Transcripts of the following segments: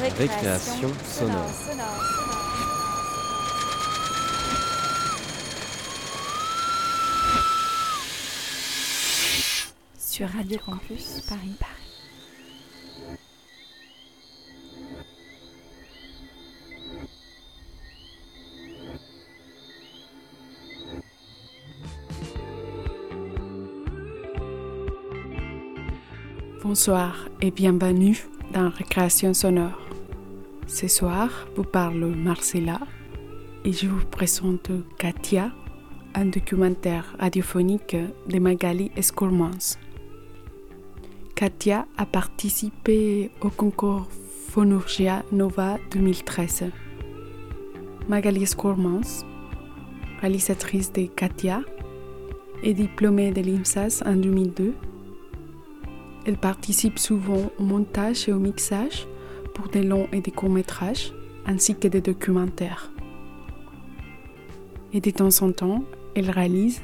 Récréation sonore. Sur Radio Campus Paris. Bonsoir et bienvenue dans Récréation sonore. Ce soir, vous parle Marcella et je vous présente Katia, un documentaire radiophonique de Magali Escourmans. Katia a participé au concours Phonurgia Nova 2013. Magali Escourmans, réalisatrice de Katia, est diplômée de l'IMSAS en 2002 elle participe souvent au montage et au mixage pour des longs et des courts métrages, ainsi que des documentaires. Et de temps en temps, elle réalise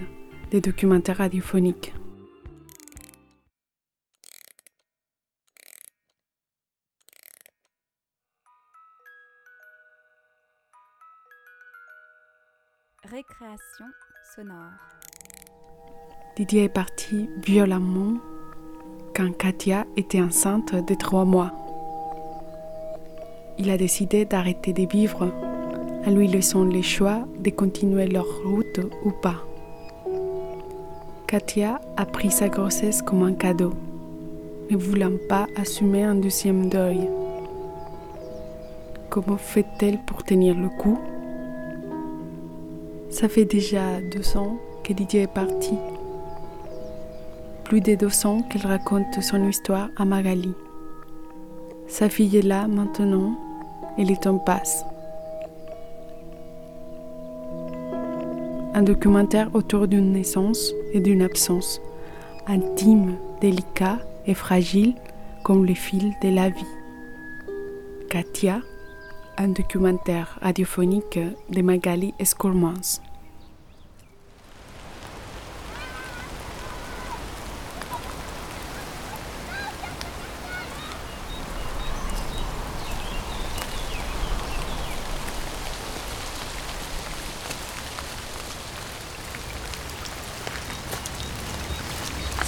des documentaires radiophoniques. Récréation sonore. Didier est parti violemment quand Katia était enceinte de trois mois. Il a décidé d'arrêter de vivre en lui laissant le choix de continuer leur route ou pas. Katia a pris sa grossesse comme un cadeau, ne voulant pas assumer un deuxième deuil. Comment fait-elle pour tenir le coup? Ça fait déjà deux ans que Didier est parti plus de deux ans qu'elle raconte son histoire à Magali. Sa fille est là maintenant et le temps passe. Un documentaire autour d'une naissance et d'une absence, intime, délicat et fragile comme le fil de la vie. Katia, un documentaire radiophonique de Magali Escourmans.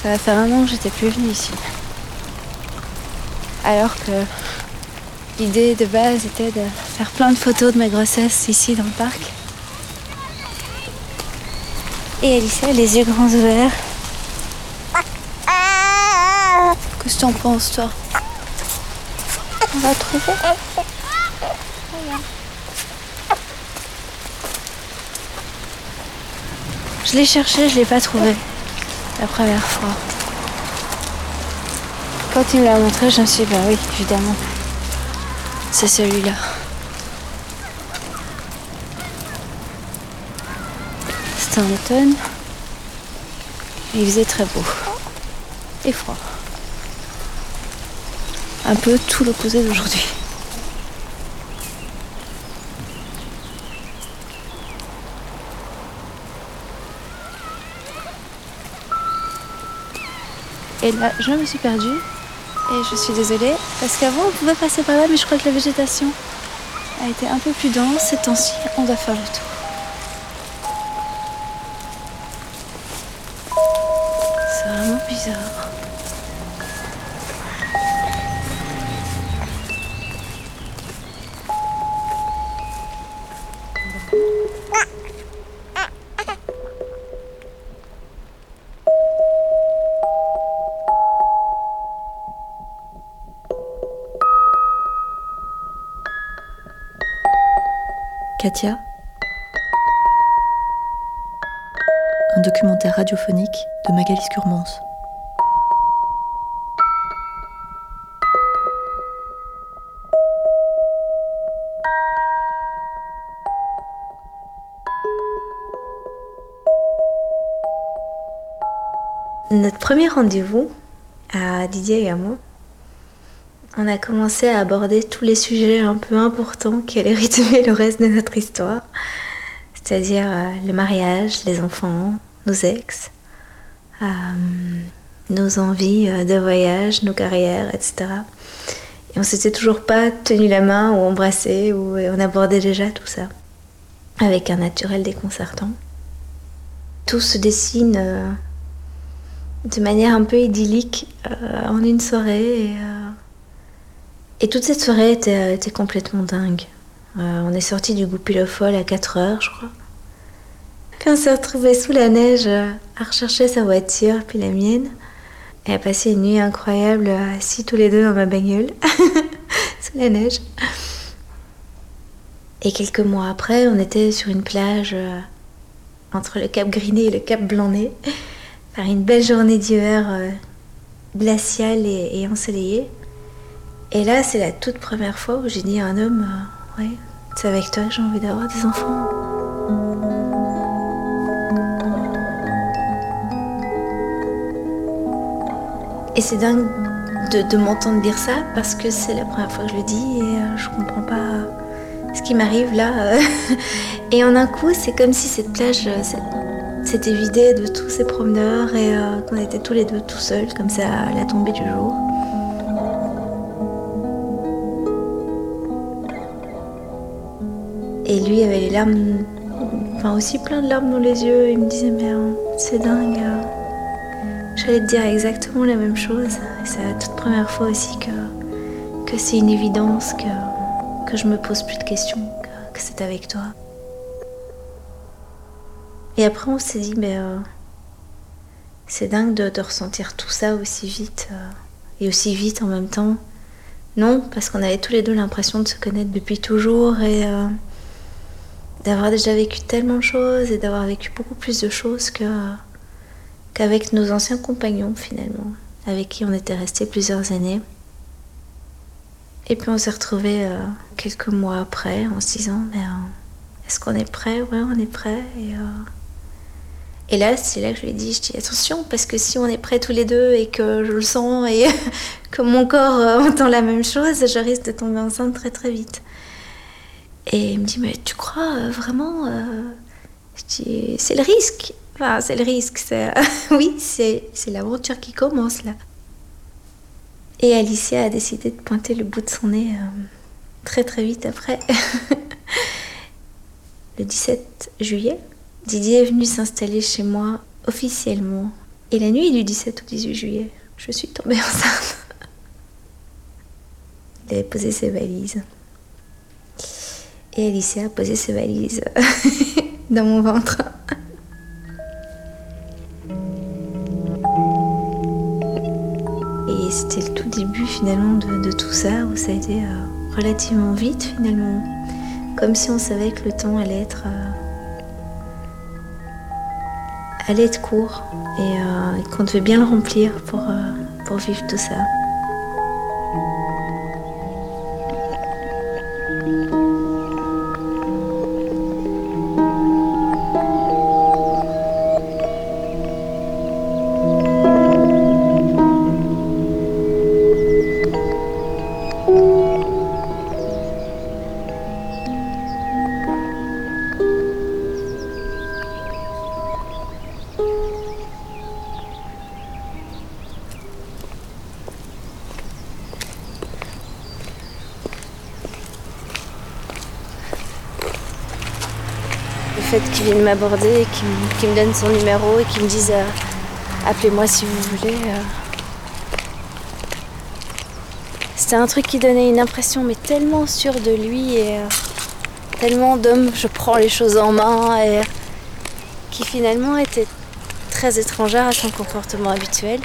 Ça va faire un an que j'étais plus venue ici. Alors que l'idée de base était de faire plein de photos de ma grossesse ici dans le parc. Et Alicia, les yeux grands ouverts. Qu'est-ce que t'en penses, toi? On va trouver Je l'ai cherché, je l'ai pas trouvé la première fois. Quand il me l'a montré, je me suis dit, bah oui, évidemment, c'est celui-là. C'était un automne. Il faisait très beau. Et froid. Un peu tout l'opposé d'aujourd'hui. Et là, je me suis perdue. Et je suis désolée, parce qu'avant, on pouvait passer par là, mais je crois que la végétation a été un peu plus dense. Ces temps-ci, on doit faire le tour. Katia, un documentaire radiophonique de Magali Curmans. Notre premier rendez-vous à Didier et à moi, on a commencé à aborder tous les sujets un peu importants qui allaient rythmer le reste de notre histoire, c'est-à-dire euh, le mariage, les enfants, nos ex, euh, nos envies euh, de voyage, nos carrières, etc. Et on s'était toujours pas tenu la main ou embrassé, ou on abordait déjà tout ça. Avec un naturel déconcertant. Tout se dessine de manière un peu idyllique en une soirée. Et toute cette soirée était, était complètement dingue. on est sorti du Goupil-le-Foll à 4 heures, je crois. Puis on s'est retrouvés sous la neige à rechercher sa voiture, puis la mienne. Et à passer une nuit incroyable assis tous les deux dans ma bagnole, sous la neige. Et quelques mois après, on était sur une plage euh, entre le Cap Griné et le Cap Blanc-Nez, par une belle journée d'hiver euh, glaciale et, ensoleillée. Et là, c'est la toute première fois où j'ai dit à un homme, euh, ouais, c'est avec toi que j'ai envie d'avoir des enfants. Et c'est dingue de, m'entendre dire ça parce que c'est la première fois que je le dis et euh, je comprends pas ce qui m'arrive là. Euh. et en un coup, c'est comme si cette plage euh, s'était vidée de tous ces promeneurs et qu'on était tous les deux tout seuls, comme ça à la tombée du jour. Et lui avait les larmes, enfin aussi plein de larmes dans les yeux. Il me disait, mais c'est dingue. J'allais te dire exactement la même chose. C'est la toute première fois aussi que, que c'est une évidence, que, que je me pose plus de questions, que, c'est avec toi. Et après, on s'est dit, mais euh, c'est dingue de, ressentir tout ça aussi vite euh, et aussi vite en même temps. Non, parce qu'on avait tous les deux l'impression de se connaître depuis toujours et euh, d'avoir déjà vécu tellement de choses et d'avoir vécu beaucoup plus de choses que qu'avec nos anciens compagnons finalement, avec qui on était restés plusieurs années. Et puis on s'est retrouvés euh, quelques mois après en se disant mais euh, est-ce qu'on est prêt? Ouais, on est prêt. Et, euh, et là, c'est là que je lui ai dit, je dis attention parce que si on est prêts tous les deux et que je le sens et que mon corps entend la même chose, je risque de tomber enceinte très très vite. Et il me dit mais tu crois vraiment Je dis c'est le risque c'est le risque. oui, c'est l'aventure qui commence là. Et Alicia a décidé de pointer le bout de son nez euh, très très vite après. le 17 juillet, Didier est venu s'installer chez moi officiellement. Et la nuit du 17 au 18 juillet, je suis tombée enceinte. Il avait posé ses valises. Et Alicia a posé ses valises dans mon ventre. Et c'était le tout début finalement de, tout ça, où ça a été euh, relativement vite finalement. Comme si on savait que le temps allait être, euh, allait être court et, euh, et qu'on devait bien le remplir pour, pour vivre tout ça. Qui viennent m'aborder, qui, me donnent son numéro et qui me disent euh, appelez-moi si vous voulez. Euh. C'était un truc qui donnait une impression mais tellement sûre de lui et euh, tellement d'homme je prends les choses en main et qui finalement était très étrangère à son comportement habituel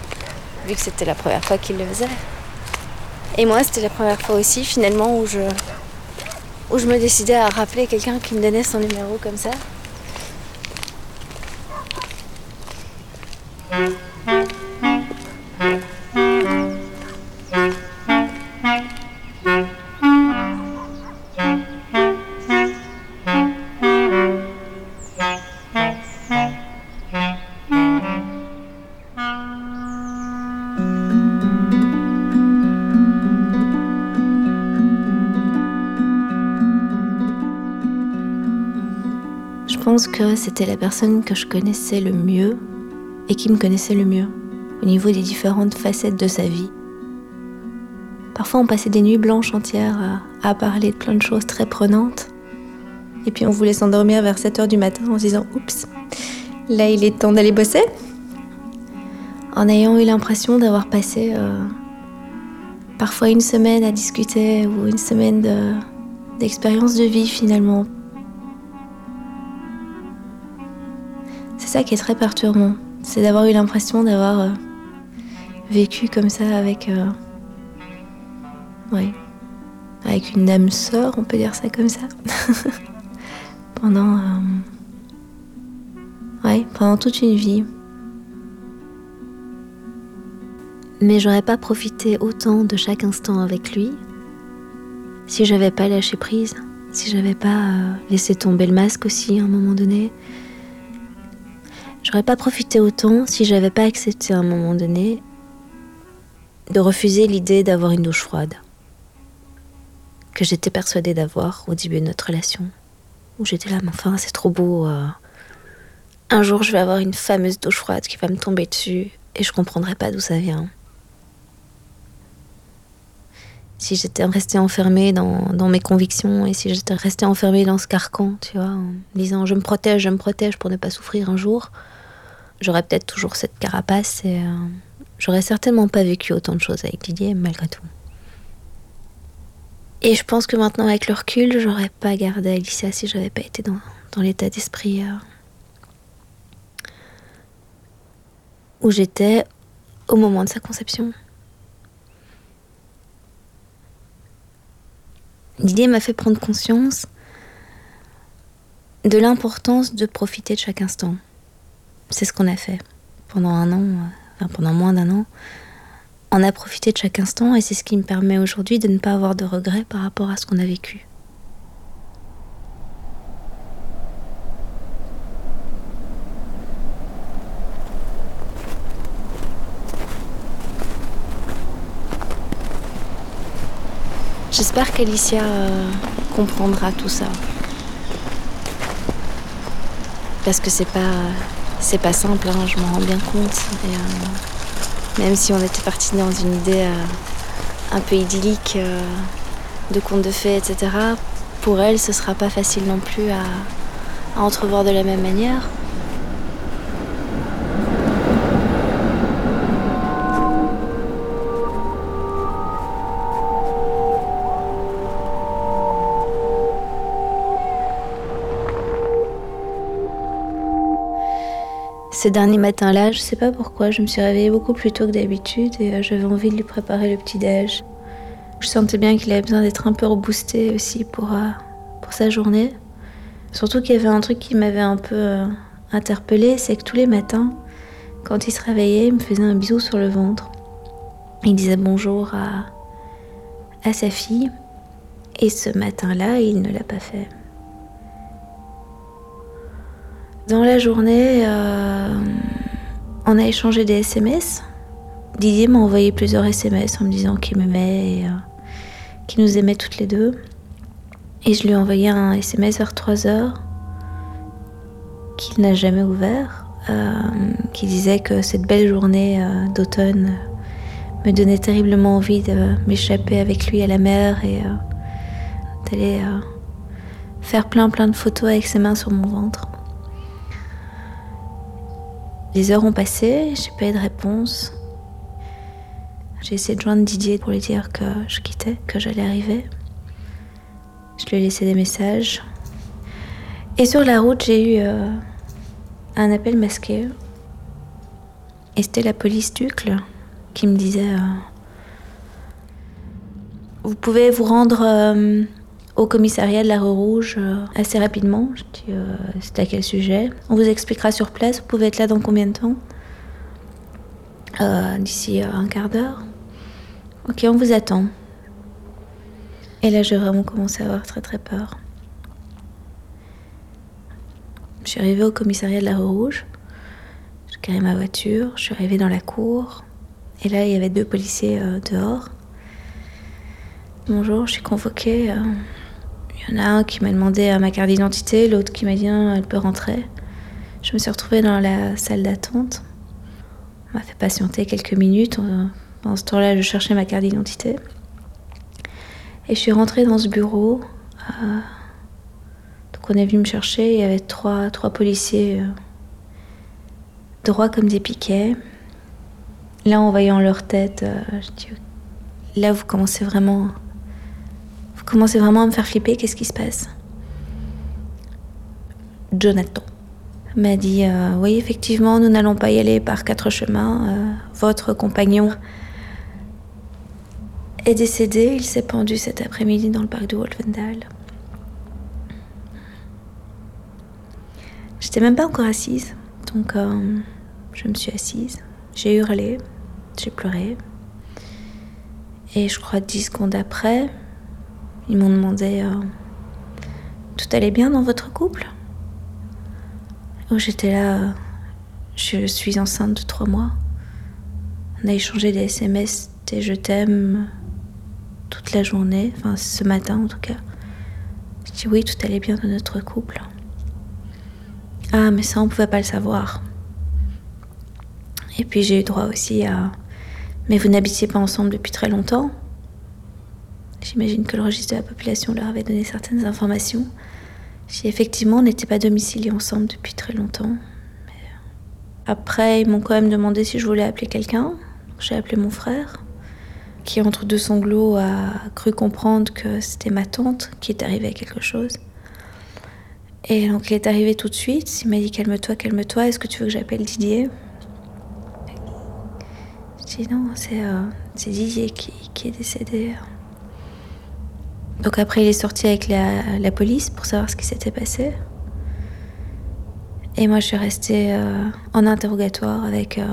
vu que c'était la première fois qu'il le faisait. Et moi c'était la première fois aussi finalement où je où je me décidais à rappeler quelqu'un qui me donnait son numéro comme ça. C'était la personne que je connaissais le mieux et qui me connaissait le mieux au niveau des différentes facettes de sa vie. Parfois, on passait des nuits blanches entières à, parler de plein de choses très prenantes. Et puis, on voulait s'endormir vers 7 heures du matin en se disant Oups, là, il est temps d'aller bosser. En ayant eu l'impression d'avoir passé euh, parfois une semaine à discuter ou une semaine de- d'expérience de, vie finalement. Ça qui est très perturbant. C'est d'avoir eu l'impression d'avoir euh, vécu comme ça avec. euh, ouais. Avec une âme sœur, on peut dire ça comme ça. pendant. euh, ouais, pendant toute une vie. Mais j'aurais pas profité autant de chaque instant avec lui si j'avais pas lâché prise, si j'avais pas laissé tomber le masque aussi à un moment donné. J'aurais pas profité autant si j'avais pas accepté à un moment donné de refuser l'idée d'avoir une douche froide que j'étais persuadée d'avoir au début de notre relation. Où j'étais là, mais enfin, c'est trop beau. euh. Un jour, je vais avoir une fameuse douche froide qui va me tomber dessus et je comprendrai pas d'où ça vient. Si j'étais restée enfermée dans, mes convictions et si j'étais restée enfermée dans ce carcan, tu vois, en disant je me protège, je me protège pour ne pas souffrir un jour, j'aurais peut-être toujours cette carapace et euh, j'aurais certainement pas vécu autant de choses avec Didier malgré tout. Et je pense que maintenant, avec le recul, j'aurais pas gardé Alicia si j'avais pas été dans, dans l'état d'esprit euh, où j'étais au moment de sa conception. Didier m'a fait prendre conscience de l'importance de profiter de chaque instant. C'est ce qu'on a fait pendant un an, euh, enfin pendant moins d'un an. On a profité de chaque instant et c'est ce qui me permet aujourd'hui de ne pas avoir de regrets par rapport à ce qu'on a vécu. J'espère qu'Alicia euh, comprendra tout ça. Parce que c'est pas c'est pas simple, hein, je m'en rends bien compte. Et, euh, même si on était parti dans une idée euh, un peu idyllique de contes de fées, etc., pour elle, ce sera pas facile non plus à entrevoir de la même manière. Ces derniers matins-là, je sais pas pourquoi, je me suis réveillée beaucoup plus tôt que d'habitude et euh, j'avais envie de lui préparer le petit-déj. Je sentais bien qu'il avait besoin d'être un peu reboosté aussi pour, euh, pour sa journée. Surtout qu'il y avait un truc qui m'avait un peu euh, interpellée, c'est que tous les matins, quand il se réveillait, il me faisait un bisou sur le ventre. Il disait bonjour à, à sa fille. Et ce matin-là, il ne l'a pas fait. Dans la journée, euh, on a échangé des SMS. Didier m'a envoyé plusieurs SMS en me disant qu'il m'aimait et euh, qu'il nous aimait toutes les deux. Et je lui ai envoyé un SMS vers 3 heures qu'il n'a jamais ouvert, euh, qui disait que cette belle journée d'automne me donnait terriblement envie de m'échapper avec lui à la mer et d'aller faire plein plein de photos avec ses mains sur mon ventre. Les heures ont passé, j'ai pas eu de réponse. J'ai essayé de joindre Didier pour lui dire que je quittais, que j'allais arriver. Je lui ai laissé des messages. Et sur la route, j'ai eu euh, un appel masqué. Et c'était la police d'Ucle qui me disait euh, Vous pouvez vous rendre euh, au commissariat de la Rue Rouge euh, assez rapidement. Je dis euh, C'est à quel sujet? On vous expliquera sur place. Vous pouvez être là dans combien de temps? Euh, D'ici un quart d'heure. Ok, on vous attend. Et là, j'ai vraiment commencé à avoir très très peur. Je suis arrivée au commissariat de la Rue Rouge. J'ai garé ma voiture. Je suis arrivée dans la cour. Et là, il y avait deux policiers dehors. Bonjour, je suis convoquée. Il y en a un qui m'a demandé euh, ma carte d'identité, l'autre qui m'a dit non, elle peut rentrer. Je me suis retrouvée dans la salle d'attente. On m'a fait patienter quelques minutes. Euh, Pendant ce temps-là, je cherchais ma carte d'identité. Et je suis rentrée dans ce bureau. Euh, donc on est venu me chercher. Il y avait trois, trois policiers droits comme des piquets. Là, en voyant leur tête, je dis là, vous commencez vraiment, commencez vraiment à me faire flipper. Qu'est-ce qui se passe Jonathan m'a dit euh, oui, effectivement, nous n'allons pas y aller par quatre chemins. Euh, votre compagnon est décédé. Il s'est pendu cet après-midi dans le parc de Wolfendal. J'étais même pas encore assise, donc euh, je me suis assise. J'ai hurlé, j'ai pleuré. Et je crois dix secondes après, ils m'ont demandé Tout allait bien dans votre couple? Oh, j'étais là, je suis enceinte de trois mois. On a échangé des SMS, des je t'aime toute la journée, enfin ce matin en tout cas. Je dis oui, tout allait bien dans notre couple. Ah, mais ça, on pouvait pas le savoir. Et puis j'ai eu droit aussi à. Mais vous n'habitiez pas ensemble depuis très longtemps J'imagine que le registre de la population leur avait donné certaines informations. Si effectivement n'était pas domiciliés ensemble depuis très longtemps. Après, ils m'ont quand même demandé si je voulais appeler quelqu'un. J'ai appelé mon frère, qui entre deux sanglots a cru comprendre que c'était ma tante qui est arrivée à quelque chose. Et donc il est arrivé tout de suite. Il m'a dit calme-toi, calme-toi. Est-ce que tu veux que j'appelle Didier? Je dis non, c'est euh, Didier qui, qui est décédé. Donc après, il est sorti avec la, police pour savoir ce qui s'était passé. Et moi, je suis restée euh, en interrogatoire avec euh,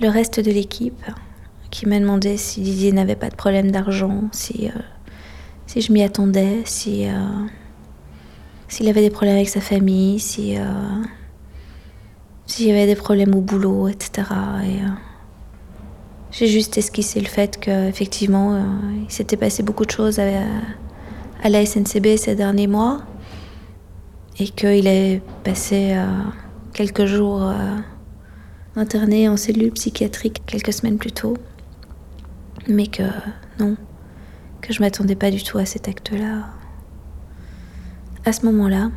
le reste de l'équipe qui m'a demandé si Didier n'avait pas de problème d'argent, si, euh, si je m'y attendais, si s'il avait des problèmes avec sa famille, si s'il y avait des problèmes au boulot, etc. Et, j'ai juste esquissé le fait qu'effectivement, euh, il s'était passé beaucoup de choses à, la SNCB ces derniers mois et qu'il est passé euh, quelques jours euh, interné en cellule psychiatrique quelques semaines plus tôt. Mais que non, que je m'attendais pas du tout à cet acte-là. À ce moment-là,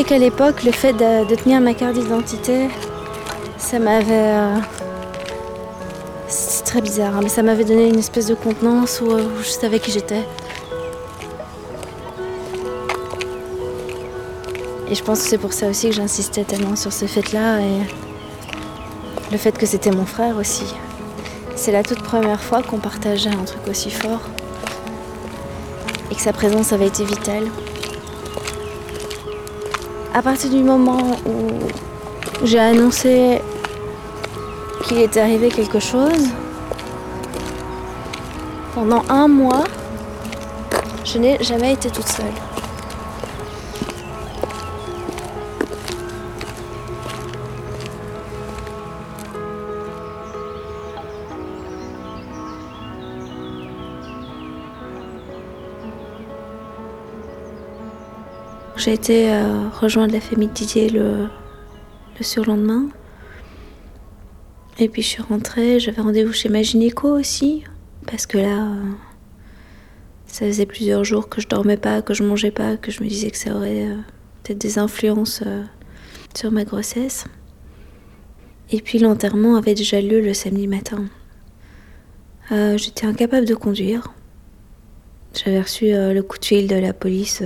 sais qu'à l'époque, le fait de, tenir ma carte d'identité, ça m'avait. Euh, c'est très bizarre, hein, mais ça m'avait donné une espèce de contenance où, je savais qui j'étais. Et je pense que c'est pour ça aussi que j'insistais tellement sur ce fait-là et le fait que c'était mon frère aussi. C'est la toute première fois qu'on partageait un truc aussi fort et que sa présence avait été vitale à partir du moment où j'ai annoncé qu'il était arrivé quelque chose, pendant un mois, je n'ai jamais été toute seule. J'ai été euh, rejoindre la famille de Didier le, surlendemain. Et puis je suis rentrée, j'avais rendez-vous chez ma gynéco aussi, parce que là, euh, ça faisait plusieurs jours que je dormais pas, que je mangeais pas, que je me disais que ça aurait euh, peut-être des influences sur ma grossesse. Et puis l'enterrement avait déjà lieu le samedi matin. J'étais incapable de conduire. J'avais reçu le coup de fil de la police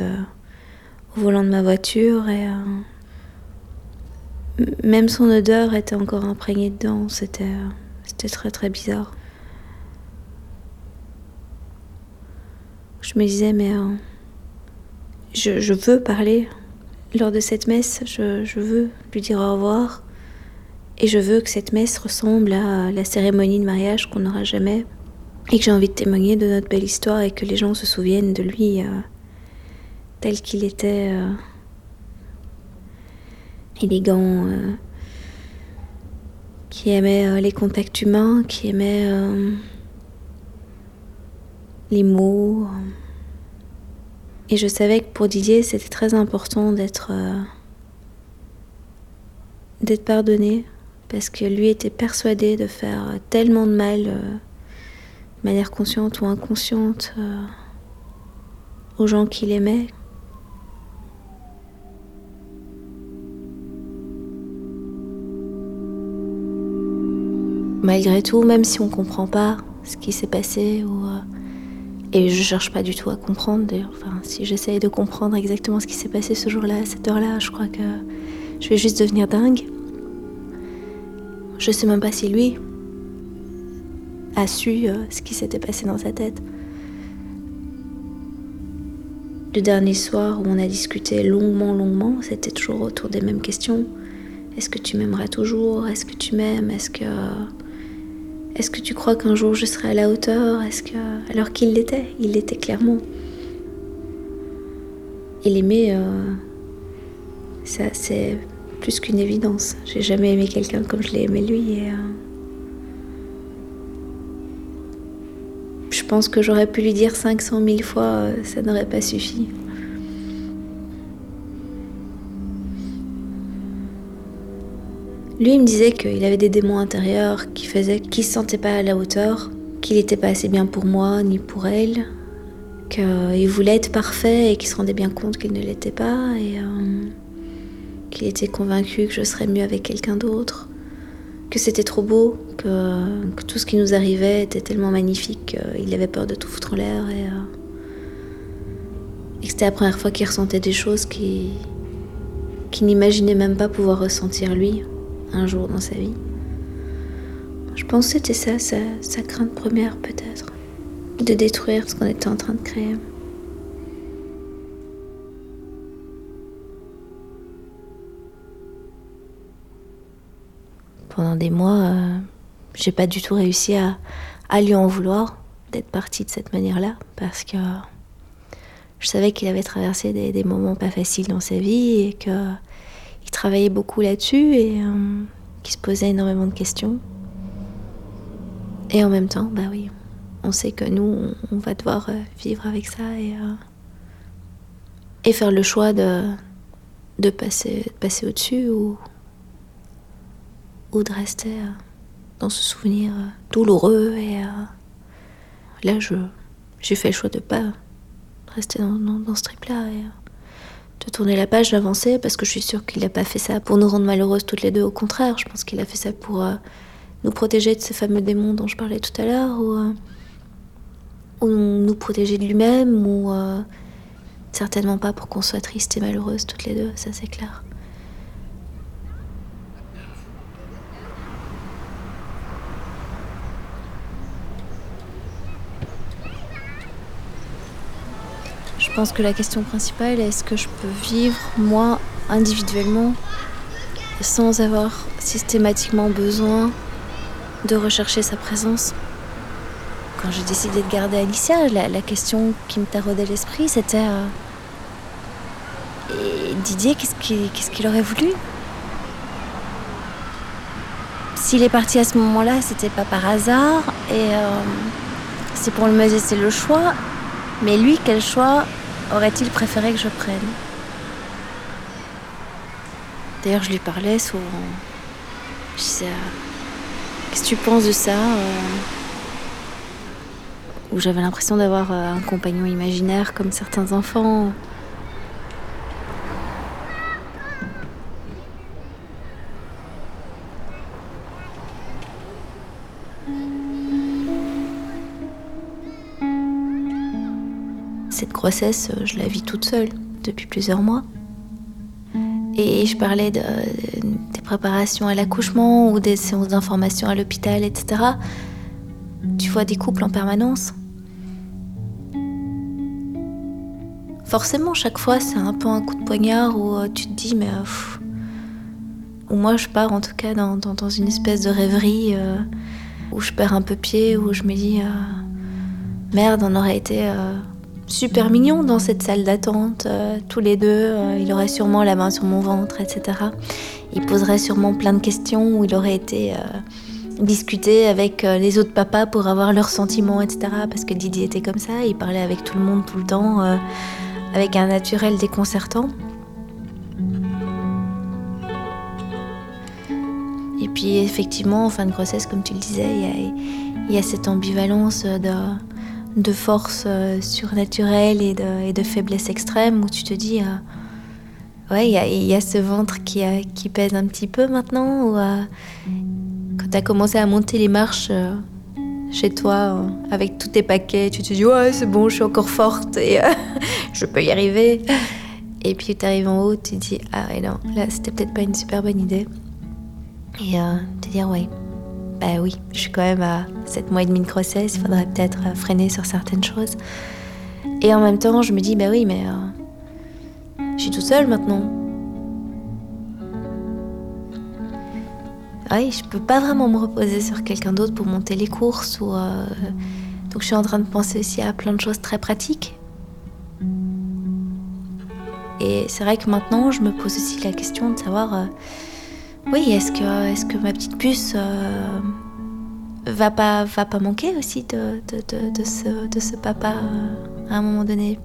au volant de ma voiture et euh, même son odeur était encore imprégnée dedans. C'était euh, très très bizarre. Je me disais mais euh, je, veux parler lors de cette messe, je, je, veux lui dire au revoir. Et je veux que cette messe ressemble à la cérémonie de mariage qu'on n'aura jamais. Et que j'ai envie de témoigner de notre belle histoire et que les gens se souviennent de lui tel qu'il était euh, élégant, euh, qui aimait les contacts humains, qui aimait les mots. Et je savais que pour Didier, c'était très important d'être d'être pardonné parce que lui était persuadé de faire tellement de mal, euh, de manière consciente ou inconsciente, euh, aux gens qu'il aimait. Malgré tout, même si on comprend pas ce qui s'est passé, euh, et je cherche pas du tout à comprendre enfin, si j'essaye de comprendre exactement ce qui s'est passé ce jour-là, à cette heure-là, je crois que je vais juste devenir dingue. Je sais même pas si lui a su euh, ce qui s'était passé dans sa tête. Le dernier soir où on a discuté longuement, longuement, c'était toujours autour des mêmes questions. Est-ce que tu m'aimeras toujours? Est-ce que tu m'aimes? Est-ce que est-ce que tu crois qu'un jour je serai à la hauteur? Alors qu'il l'était, il l'était clairement. Il aimait euh, ça, c'est plus qu'une évidence. J'ai jamais aimé quelqu'un comme je l'ai aimé lui. Et, euh, Je pense que j'aurais pu lui dire 500 000 fois, euh, ça n'aurait pas suffi. Lui, il me disait qu'il avait des démons intérieurs qui faisaient qu'il se sentait pas à la hauteur, qu'il n'était pas assez bien pour moi ni pour elle, qu'il voulait être parfait et qu'il se rendait bien compte qu'il ne l'était pas. Et, euh, qu'il était convaincu que je serais mieux avec quelqu'un d'autre, que c'était trop beau, que, tout ce qui nous arrivait était tellement magnifique qu'il avait peur de tout foutre en l'air et, euh, que c'était la première fois qu'il ressentait des choses qu'il n'imaginait même pas pouvoir ressentir lui un jour dans sa vie. Je pense que c'était ça, sa, sa crainte première peut-être, de détruire ce qu'on était en train de créer. pendant des mois, euh, j'ai pas du tout réussi à, lui en vouloir d'être parti de cette manière-là, parce que je savais qu'il avait traversé des, moments pas faciles dans sa vie et qu'il travaillait beaucoup là-dessus et euh, qu'il se posait énormément de questions. Et en même temps, bah oui, on sait que nous, on, va devoir euh, vivre avec ça et, et faire le choix de, passer, de passer au-dessus ou, de rester euh, dans ce souvenir euh, douloureux. Et euh, là, je, j'ai fait le choix de pas rester dans, ce trip-là de tourner la page, d'avancer, parce que je suis sûre qu'il n'a pas fait ça pour nous rendre malheureuses toutes les deux. Au contraire, je pense qu'il a fait ça pour nous protéger de ces fameux démons dont je parlais tout à l'heure, ou, ou nous protéger de lui-même, ou certainement pas pour qu'on soit triste et malheureuse toutes les deux, ça c'est clair. Je pense que la question principale est est-ce que je peux vivre, moi, individuellement, sans avoir systématiquement besoin de rechercher sa présence. Quand j'ai décidé de garder Alicia, la, question qui me taraudait l'esprit, c'était euh, Didier, qu'est-ce qu'il aurait voulu? S'il est parti à ce moment-là, c'était pas par hasard, et euh, c'est pour me laisser le choix. Mais lui, quel choix? Aurait-il préféré que je prenne D'ailleurs, je lui parlais souvent. Je disais, qu'est-ce que tu penses de ça euh? Où j'avais l'impression d'avoir euh, un compagnon imaginaire comme certains enfants. Euh, je la vis toute seule depuis plusieurs mois. Et je parlais de, des préparations à l'accouchement ou des séances d'information à l'hôpital, etc. Tu vois des couples en permanence. forcément, chaque fois, c'est un peu un coup de poignard où euh, tu te dis, mais. ou moi, je pars en tout cas dans, une espèce de rêverie où je perds un peu pied, où je me dis, merde, on aurait été super mignon dans cette salle d'attente, tous les deux. il aurait sûrement la main sur mon ventre, etc. Il poserait sûrement plein de questions où il aurait été discuter avec euh, les autres papas pour avoir leurs sentiments, etc. Parce que Didier était comme ça, il parlait avec tout le monde tout le temps, euh, avec un naturel déconcertant. Et puis effectivement, en fin de grossesse, comme tu le disais, il y a, cette ambivalence de, de force euh, surnaturelle et de, et de, faiblesse extrême où tu te dis, ouais, il y, a, ce ventre qui, qui, pèse un petit peu maintenant, ou quand tu as commencé à monter les marches euh, chez toi euh, avec tous tes paquets, tu te dis ouais c'est bon, je suis encore forte et euh, je peux y arriver. Et puis tu arrives en haut, tu te dis ah non, là c'était peut-être pas une super bonne idée. Et te dire ouais, bah oui, je suis quand même à 7 mois et demi de grossesse, il faudrait peut-être freiner sur certaines choses. Et en même temps, je me dis bah oui, mais je suis tout seule maintenant. oui, je peux pas vraiment me reposer sur quelqu'un d'autre pour monter les courses ou euh, donc je suis en train de penser aussi à plein de choses très pratiques. Et c'est vrai que maintenant je me pose aussi la question de savoir euh, oui, est-ce que est-ce que ma petite puce euh, va pas va pas manquer aussi de, de, ce, de ce papa à un moment donné?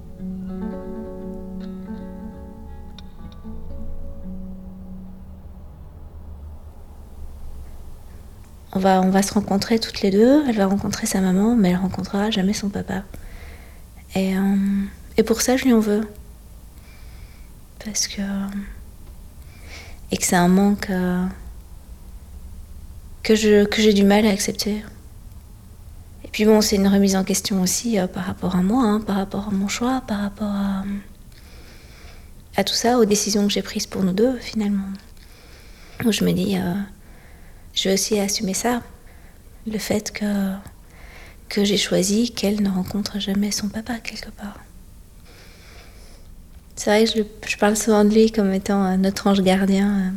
On va, on va se rencontrer toutes les deux. Elle va rencontrer sa maman, mais elle rencontrera jamais son papa. Et, euh, et pour ça, je lui en veux. Parce que. Et que c'est un manque euh, que, j'ai du mal à accepter. Et puis bon, c'est une remise en question aussi euh, par rapport à moi, hein, par rapport à mon choix, par rapport à, tout ça, aux décisions que j'ai prises pour nous deux, finalement. Où je me dis je vais aussi assumer ça. Le fait que, que j'ai choisi qu'elle ne rencontre jamais son papa quelque part. C'est vrai que je, parle souvent de lui comme étant notre ange gardien, euh,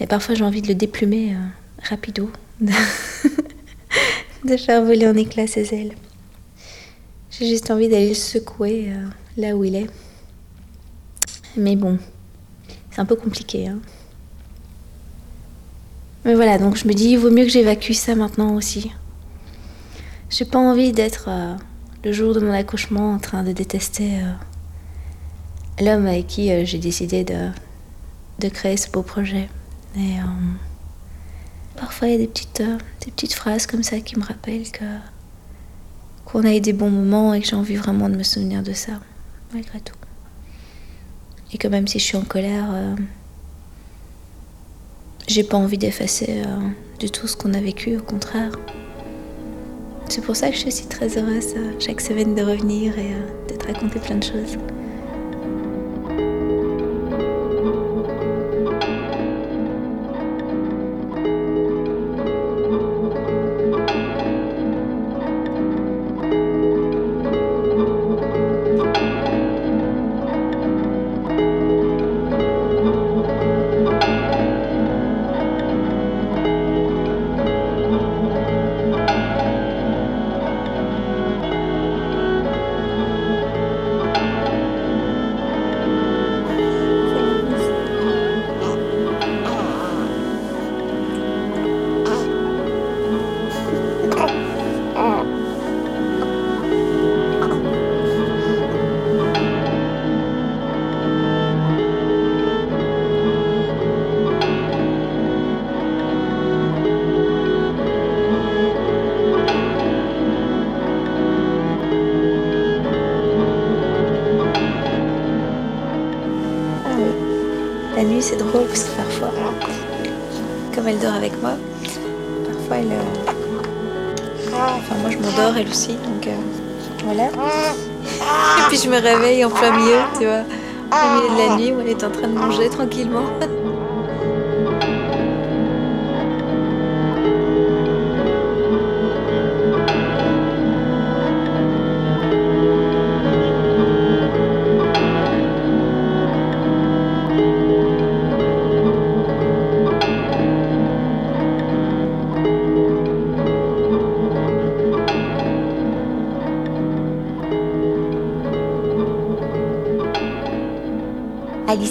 mais parfois j'ai envie de le déplumer euh, rapido, de, faire voler en éclats ses ailes. J'ai juste envie d'aller le secouer euh, là où il est. Mais bon, c'est un peu compliqué. Hein. Mais voilà, donc je me dis, il vaut mieux que j'évacue ça maintenant aussi. J'ai pas envie d'être le jour de mon accouchement en train de détester l'homme avec qui euh, j'ai décidé de, créer ce beau projet. Et parfois il y a des petites, des petites phrases comme ça qui me rappellent qu'on a eu des bons moments et que j'ai envie vraiment de me souvenir de ça, malgré tout. Et que même si je suis en colère, j'ai pas envie d'effacer euh, du tout ce qu'on a vécu, au contraire. C'est pour ça que je suis aussi très heureuse euh, chaque semaine de revenir et euh, de te raconter plein de choses. C'est drôle parce que parfois, comme elle dort avec moi, parfois elle. Euh, enfin, moi je m'endors elle aussi, donc euh, voilà. Et puis je me réveille en plein milieu, tu vois, au milieu de la nuit où elle est en train de manger tranquillement.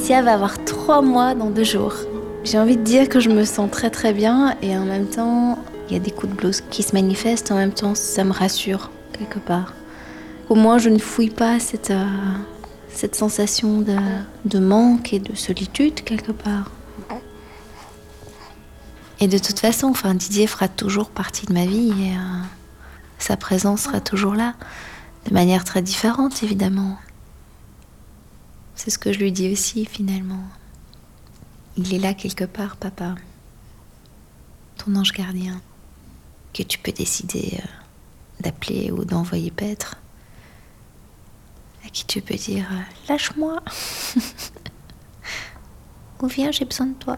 Alicia va avoir trois mois dans deux jours. J'ai envie de dire que je me sens très très bien et en même temps, il y a des coups de blues qui se manifestent. En même temps, ça me rassure quelque part. Au moins, je ne fouille pas cette, euh, cette sensation de, de manque et de solitude quelque part. Et de toute façon, enfin, Didier fera toujours partie de ma vie et euh, sa présence sera toujours là, de manière très différente évidemment. C'est ce que je lui dis aussi finalement. Il est là quelque part, papa. Ton ange gardien. Que tu peux décider euh, d'appeler ou d'envoyer paître. À qui tu peux dire euh, Lâche-moi Ou viens, j'ai besoin de toi.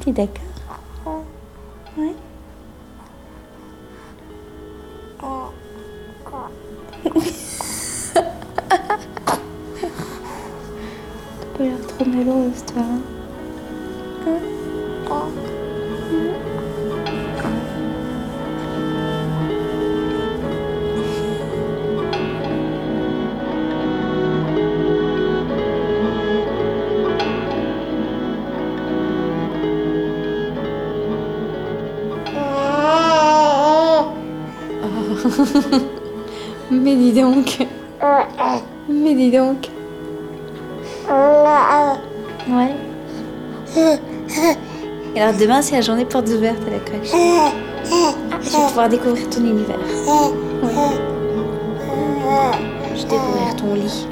T'es d'accord? 对啊。Demain, c'est la journée portes ouvertes à la crèche. Je vais pouvoir découvrir ton univers. Je vais découvrir ton lit.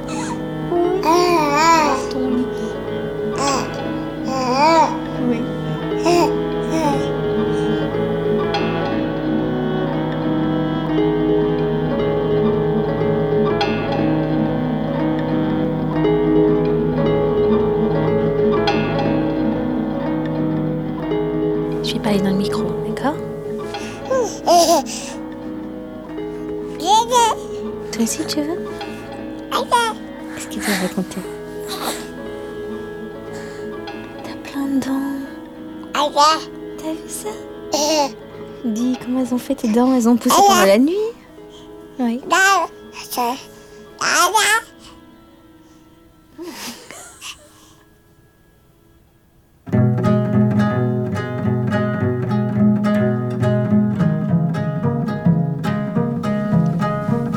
Dents. T'as vu ça Dis, comment elles ont fait tes dents? Elles ont poussé pendant la nuit? Oui.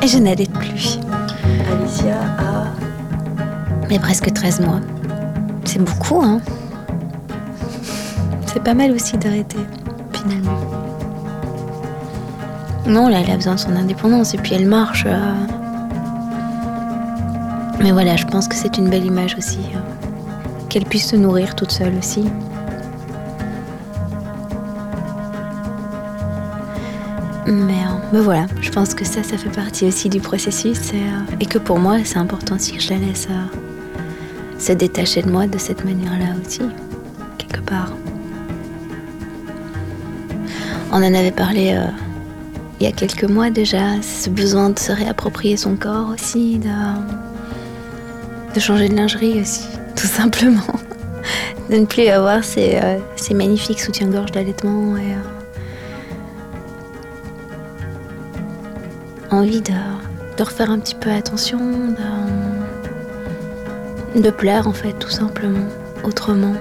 Et je n'allais plus. Alicia a. Mais presque 13 mois. C'est beaucoup, hein C'est pas mal aussi d'arrêter, finalement. Non, là, elle a besoin de son indépendance et puis elle marche. euh. Mais voilà, je pense que c'est une belle image aussi. euh, Qu'elle puisse se nourrir toute seule aussi. Mais, euh, mais voilà, je pense que ça, ça fait partie aussi du processus et, que pour moi, c'est important que je la laisse se détacher de moi de cette manière-là aussi, quelque part. On en avait parlé euh, il y a quelques mois déjà, ce besoin de se réapproprier son corps aussi, de, changer de lingerie aussi, tout simplement. de ne plus avoir ces, euh, ces magnifiques soutiens-gorge d'allaitement et euh, envie de, de refaire un petit peu attention, de plaire en fait, tout simplement, autrement.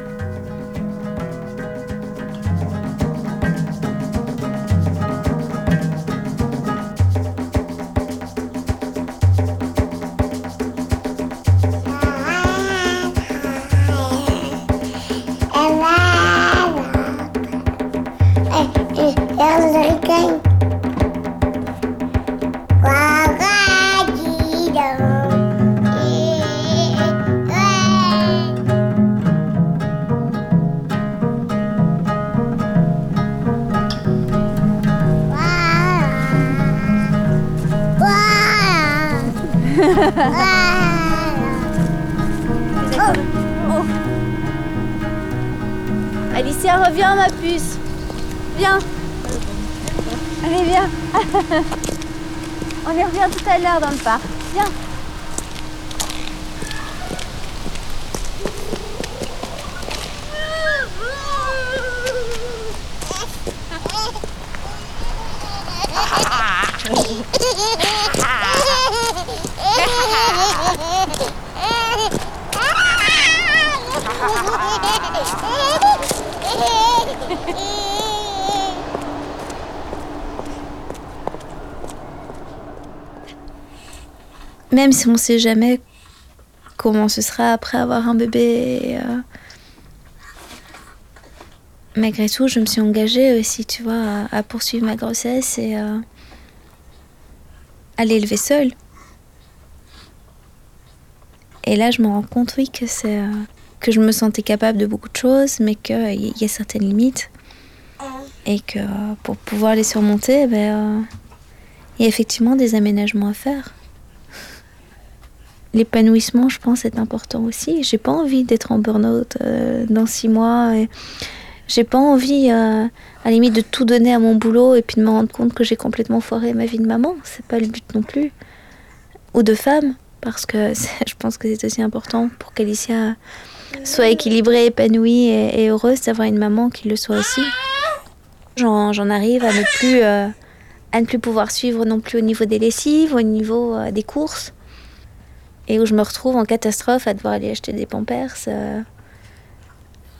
L'heure dans le parc. Même si on ne sait jamais comment ce sera après avoir un bébé. euh, malgré tout, je me suis engagée aussi, tu vois, à, à poursuivre ma grossesse et euh, à l'élever seule. Et là, je me rends compte, oui, que c'est euh, que je me sentais capable de beaucoup de choses, mais qu'il y a certaines limites. Et que pour pouvoir les surmonter, ben, il y a effectivement des aménagements à faire. L'épanouissement, je pense, est important aussi. J'ai pas envie d'être en burn-out euh, dans six mois. J'ai pas envie, euh, à la limite, de tout donner à mon boulot et puis de me rendre compte que j'ai complètement foiré ma vie de maman. C'est pas le but non plus. Ou de femme, parce que je pense que c'est aussi important pour qu'Alicia soit équilibrée, épanouie et, heureuse d'avoir une maman qui le soit aussi. J'en arrive à ne plus euh, à ne plus pouvoir suivre non plus au niveau des lessives, au niveau des courses, et où je me retrouve en catastrophe à devoir aller acheter des pampers euh,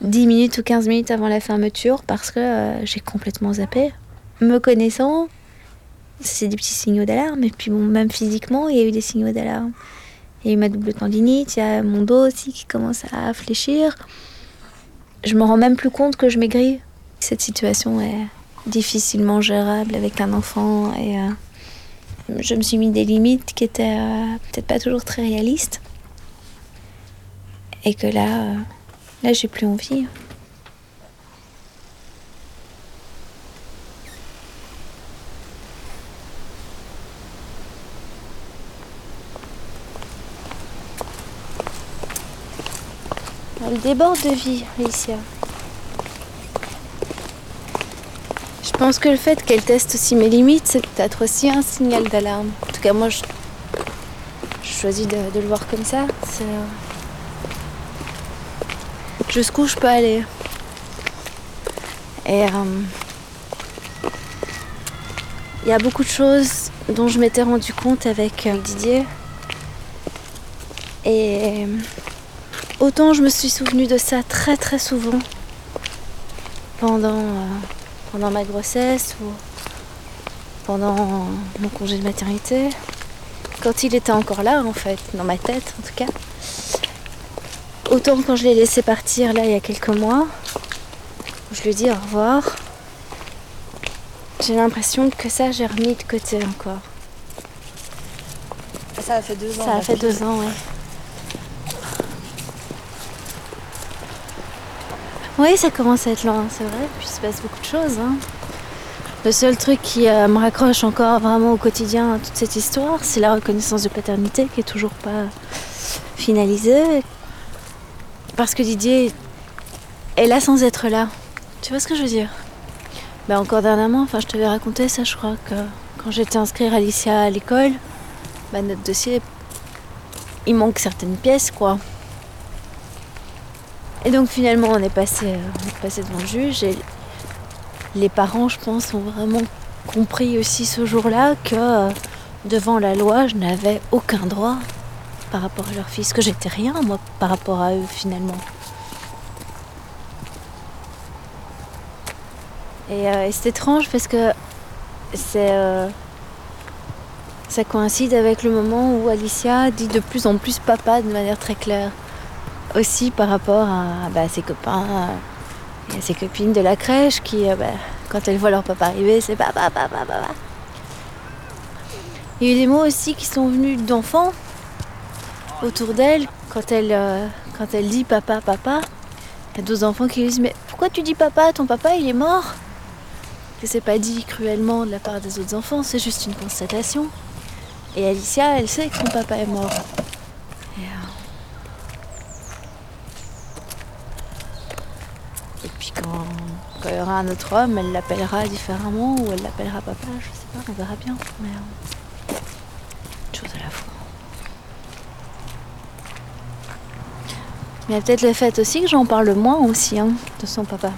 10 minutes ou 15 minutes avant la fermeture parce que euh, j'ai complètement zappé. Me connaissant, c'est des petits signaux d'alarme, et puis bon, même physiquement, il y a eu des signaux d'alarme. Il y a eu ma double tendinite, il y a mon dos aussi qui commence à fléchir. Je me rends même plus compte que je maigris. Cette situation est difficilement gérable avec un enfant et euh, je me suis mis des limites qui étaient euh, peut-être pas toujours très réalistes. Et que là, euh, là j'ai plus envie. Elle déborde de vie, Alicia. Je pense que le fait qu'elle teste aussi mes limites, c'est peut-être aussi un signal d'alarme. En tout cas, moi, je, je choisis de, le voir comme ça. Euh, Jusqu'où je peux aller. Et euh, il y a beaucoup de choses dont je m'étais rendu compte avec euh, Didier. Et autant je me suis souvenu de ça très très souvent pendant, euh, pendant ma grossesse ou pendant mon congé de maternité, quand il était encore là en fait, dans ma tête en tout cas. Autant quand je l'ai laissé partir là il y a quelques mois, où je lui ai dit au revoir, j'ai l'impression que ça j'ai remis de côté encore. Ça a fait deux ans. Ça a fait deux ans, ouais. Oui, ça commence à être lent, c'est vrai. Puis il se passe beaucoup de choses. hein. Le seul truc qui euh, me raccroche encore vraiment au quotidien à toute cette histoire, c'est la reconnaissance de paternité qui est toujours pas finalisée. Parce que Didier est là sans être là. Tu vois ce que je veux dire? Ben Encore dernièrement, enfin, je te l'ai raconté ça, je crois que quand j'étais inscrire Alicia à l'école, bah, notre dossier, il manque certaines pièces, quoi. Et donc finalement, on est passé, euh, on est passé devant le juge et les parents, je pense, ont vraiment compris aussi ce jour-là que euh, devant la loi, je n'avais aucun droit par rapport à leur fils, que j'étais rien, moi, par rapport à eux, finalement. Et, euh, c'est étrange parce que ça coïncide avec le moment où Alicia dit de plus en plus papa de manière très claire. Aussi par rapport à bah, ses copains euh, à ses copines de la crèche qui, euh, bah, quand elles voient leur papa arriver, c'est papa, papa, papa. Il y a eu des mots aussi qui sont venus d'enfants autour d'elle quand elle, euh, quand elle dit papa, papa. Il y a d'autres enfants qui lui disent Mais pourquoi tu dis papa? Ton papa il est mort? Que c'est pas dit cruellement de la part des autres enfants, c'est juste une constatation. Et Alicia, elle sait que son papa est mort. Et, euh, Et puis quand, quand il aura un autre homme, elle l'appellera différemment ou elle l'appellera papa, je sais pas, on verra bien. Mais euh, chose à la fois. Mais il y a peut-être le fait aussi que j'en parle moins aussi hein, de son papa.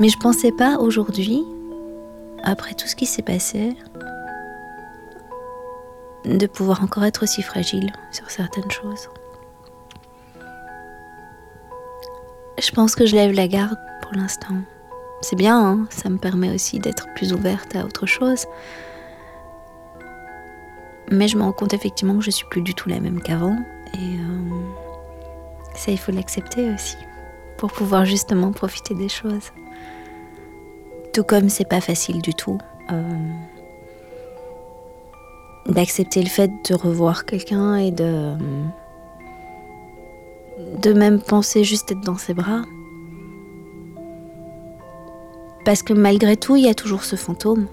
Mais je pensais pas aujourd'hui, après tout ce qui s'est passé, de pouvoir encore être aussi fragile sur certaines choses. Je pense que je lève la garde pour l'instant. C'est bien, hein, ça me permet aussi d'être plus ouverte à autre chose. Mais je me rends compte effectivement que je suis plus du tout la même qu'avant. Et euh, ça, il faut l'accepter aussi. Pour pouvoir justement profiter des choses. Tout comme c'est pas facile du tout. euh, d'accepter le fait de revoir quelqu'un et de. de même penser juste être dans ses bras. Parce que malgré tout, il y a toujours ce fantôme.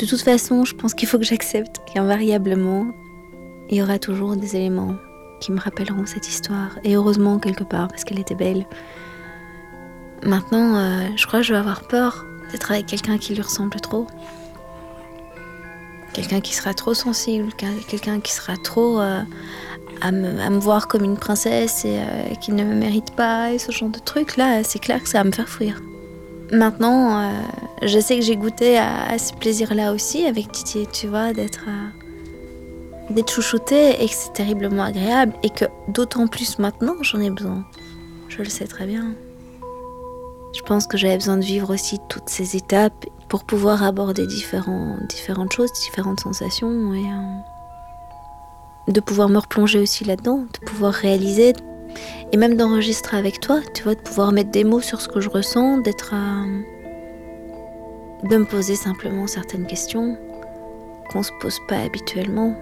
De toute façon, je pense qu'il faut que j'accepte qu'invariablement, il y aura toujours des éléments qui me rappelleront cette histoire. Et heureusement, quelque part, parce qu'elle était belle. Maintenant, euh, je crois que je vais avoir peur d'être avec quelqu'un qui lui ressemble trop. Quelqu'un qui sera trop sensible, quel- quelqu'un qui sera trop euh, à, me, voir comme une princesse et euh, qui ne me mérite pas et ce genre de trucs. Là, c'est clair que ça va me faire fuir. Maintenant, euh, je sais que j'ai goûté à, ce plaisir-là aussi avec Didier, tu vois, d'être d'être chouchouté et que c'est terriblement agréable et que d'autant plus maintenant j'en ai besoin. Je le sais très bien. Je pense que j'avais besoin de vivre aussi toutes ces étapes pour pouvoir aborder différentes choses, différentes sensations et euh, de pouvoir me replonger aussi là-dedans, de pouvoir réaliser et même d'enregistrer avec toi, tu vois, de pouvoir mettre des mots sur ce que je ressens, d'être euh, de me poser simplement certaines questions qu'on se pose pas habituellement.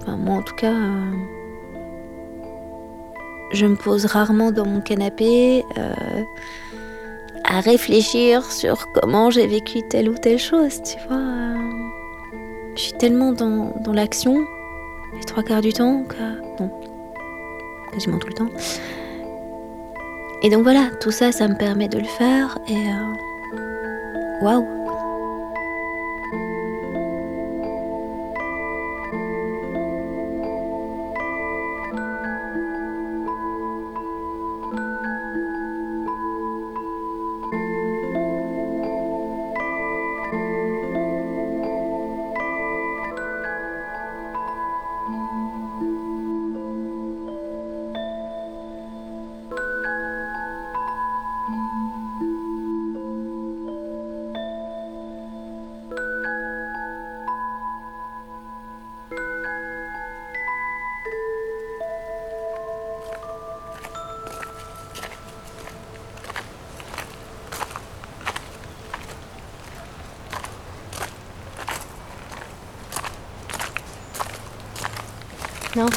Enfin, moi en tout cas, euh, je me pose rarement dans mon canapé. À réfléchir sur comment j'ai vécu telle ou telle chose, tu vois. Je suis tellement dans, dans l'action, les trois quarts du temps, que... Non, quasiment tout le temps. Et donc voilà, tout ça, ça me permet de le faire et... euh, Waouh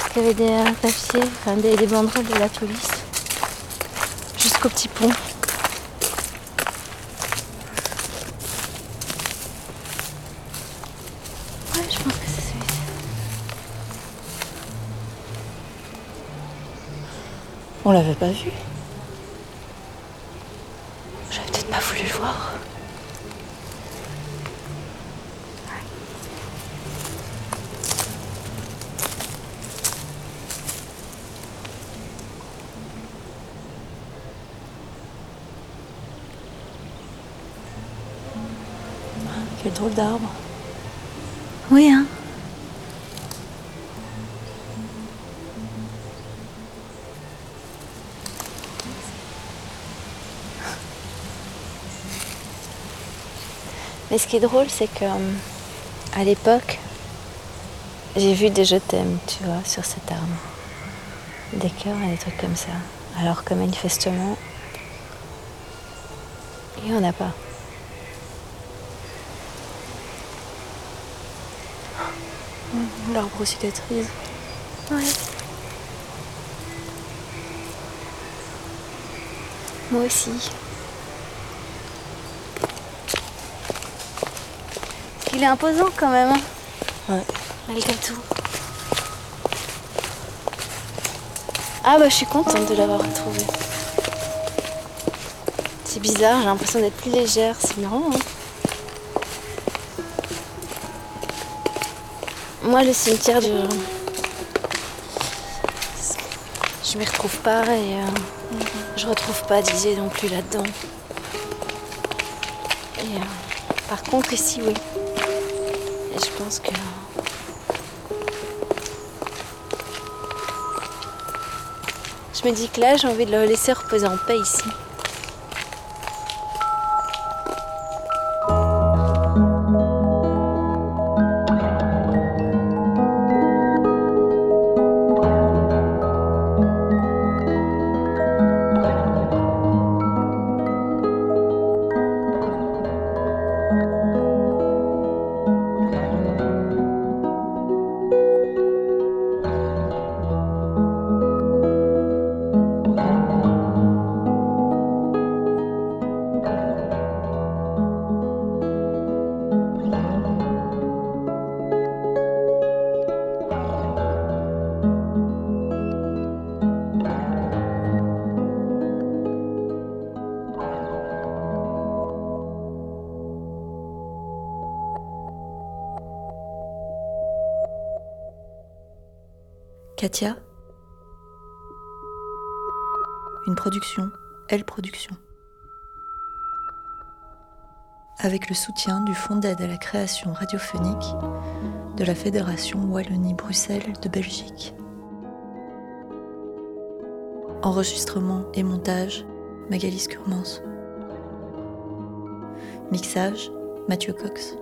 parce qu'il y avait des papiers, enfin des, des banderoles de la police. Jusqu'au petit pont. Ouais, je pense que c'est celui-ci. On l'avait pas vu. Drôle d'arbre. Oui, hein. Mais ce qui est drôle, c'est que euh, à l'époque, j'ai vu des je t'aime, tu vois, sur cette arme. Des cœurs et des trucs comme ça. Alors que manifestement, il n'y en a pas. L'arbre cicatrise. Ouais. Moi aussi. Il est imposant quand même. hein. Ouais. Malgré tout. Ah bah je suis contente de l'avoir retrouvé. C'est bizarre, j'ai l'impression d'être plus légère, c'est marrant. hein. Moi le cimetière je... Je m'y retrouve pas et euh, je retrouve pas Didier non plus là-dedans. euh, par contre, ici, oui. Et je pense que. Je me dis que là, j'ai envie de le laisser reposer en paix ici. Katia Une production, Elle Production. Avec le soutien du Fonds d'aide à la création radiophonique de la Fédération Wallonie-Bruxelles de Belgique. Enregistrement et montage, Magali Curmans. Mixage, Mathieu Cox.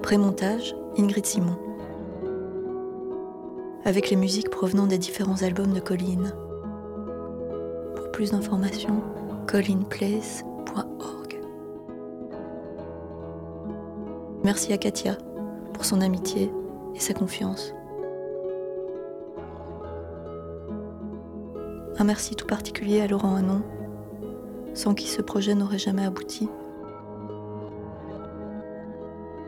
Prémontage, Ingrid Simon avec les musiques provenant des différents albums de Colline. Pour plus d'informations, collineplace.org. Merci à Katia pour son amitié et sa confiance. Un merci tout particulier à Laurent Hanon, sans qui ce projet n'aurait jamais abouti.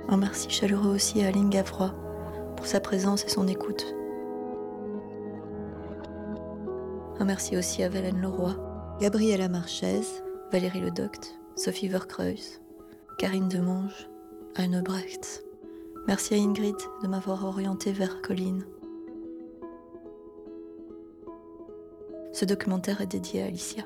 Un merci chaleureux aussi à Aline Gavroy pour sa présence et son écoute. Un merci aussi à Valène Leroy, Gabriella Marchez, Valérie Ledoct, Sophie Verkreuz, Karine Demange, Anne Brecht. Merci à Ingrid de m'avoir orienté vers Colline. Ce documentaire est dédié à Alicia.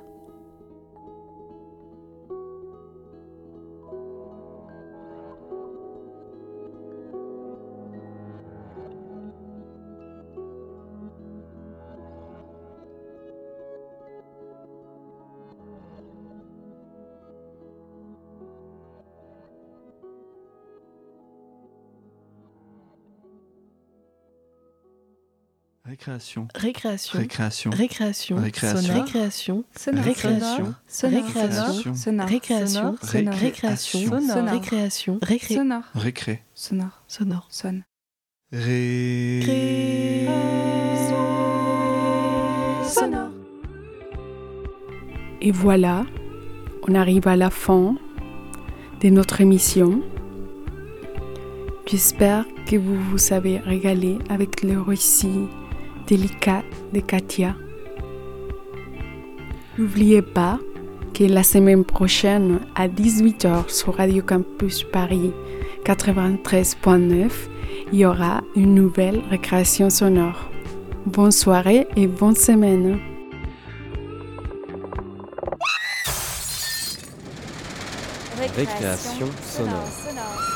Récréation. Récréation. Récréation. Récréation. Récréation. Récréation. Sonore. Récréation. Sonore. Récréation. Sonore. Récréation. Sonore. Récréation. Sonore. Récréation. Récré. Sonore. Récré. Sonore. Sonore. Sonne. Ré. Sonore. Et voilà, on arrive à la fin de notre émission. J'espère que vous vous avez régalé avec le récit délicat de Katia. N'oubliez pas que la semaine prochaine à 18h sur Radio Campus Paris 93.9, il y aura une nouvelle récréation sonore. Bonne soirée et bonne semaine. Récréation sonore.